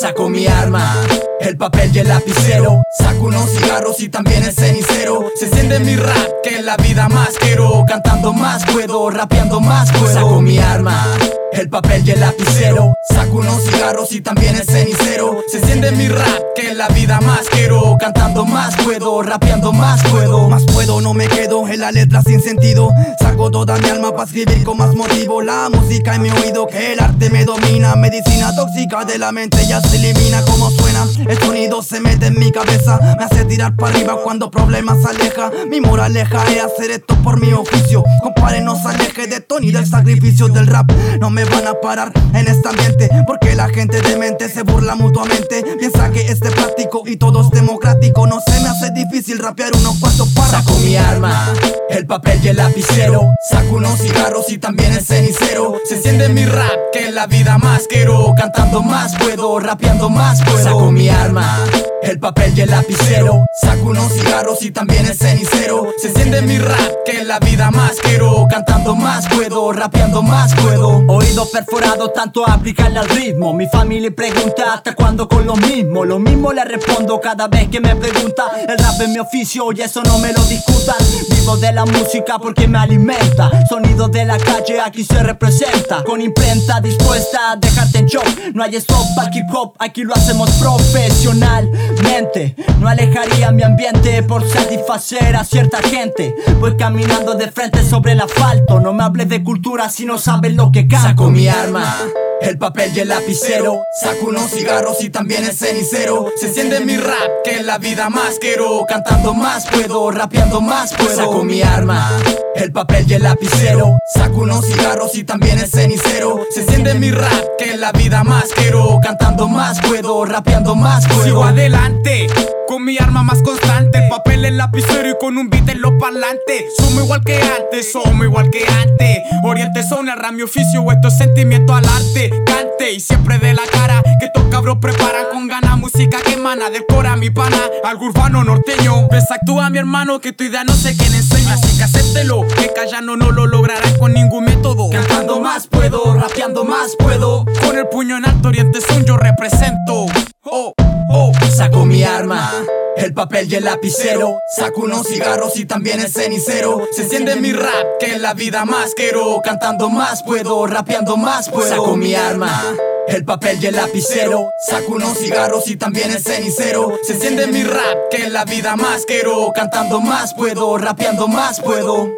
saco mi arma. El papel y el lapicero, saco unos cigarros y también el cenicero. Se siente mi rap, que la vida más quiero. Cantando más puedo, rapeando más puedo. Saco mi arma. El papel y el lapicero, saco unos cigarros y también el cenicero. Se siente mi rap, que la vida más quiero. Cantando más puedo, rapeando más puedo. Más puedo, no me quedo en la letra sin sentido. Saco toda mi alma para escribir con más motivo. La música en mi oído, que el arte me domina. Medicina tóxica de la mente ya se elimina como suena. El sonido se mete en mi cabeza, me hace tirar para arriba cuando problemas aleja. Mi moraleja es hacer esto por mi oficio. Compare, no se aleje de Tony del sacrificio del rap. No me van a parar en este ambiente Porque la gente de mente se burla mutuamente Piensa que este práctico y todo es democrático No se me hace difícil rapear unos cuantos párrafos Saco mi arma, el papel y el lapicero. Saco unos cigarros y también el cenicero. Se siente mi rap, que la vida más. Quiero Cantando más puedo, rapeando más puedo Saco mi arma el papel y el lapicero. Saco unos cigarros y también el cenicero. Se siente mi rap, que la vida más quiero. Cantando más puedo, rapeando más puedo. Oído perforado, tanto aplicarle al ritmo. Mi familia pregunta hasta cuándo con lo mismo Lo mismo le respondo cada vez que me pregunta. El rap es mi oficio y eso no me lo discutan De la música porque me alimenta Sonido de la calle aquí se representa Con imprenta dispuesta a dejarte en shock No hay stop aquí hip hop, aquí lo hacemos profesional no alejaría mi ambiente por satisfacer a cierta gente. Voy caminando de frente sobre el asfalto. No me hables de cultura si no sabes lo que canto. Saco mi arma. El papel y el lapicero, saco unos cigarros y también el cenicero. Se siente mi rap, que la vida más quiero. Cantando más puedo, rapeando más puedo. Saco mi arma, el papel y el lapicero. Saco unos cigarros y también el cenicero. Se siente mi rap, que la vida más quiero. Cantando más puedo, rapeando más puedo. Sigo adelante. Con mi arma más constante, el papel, el lapicero y con un beat en los parlantes. Somos igual que antes, somos igual que antes. Oriente son el mi oficio, es sentimiento al arte. Cante y siempre de la cara que estos cabros preparan con ganas música que emana del cora mi pana. Algo urbano norteño. Ves actúa mi hermano que tu idea no sé quién enseña, así que acéptelo. Que callando no lo lograrás con ningún método. Cantando más puedo, rapeando más puedo. Con el puño en alto, Oriente son yo represento. El papel y el lapicero, saco unos cigarros y también el cenicero. Se siente mi rap, que la vida más quiero. Cantando más puedo, rapeando más puedo. Saco mi arma. El papel y el lapicero, saco unos cigarros y también el cenicero. Se siente mi rap, que la vida más quiero. Cantando más puedo, rapeando más puedo.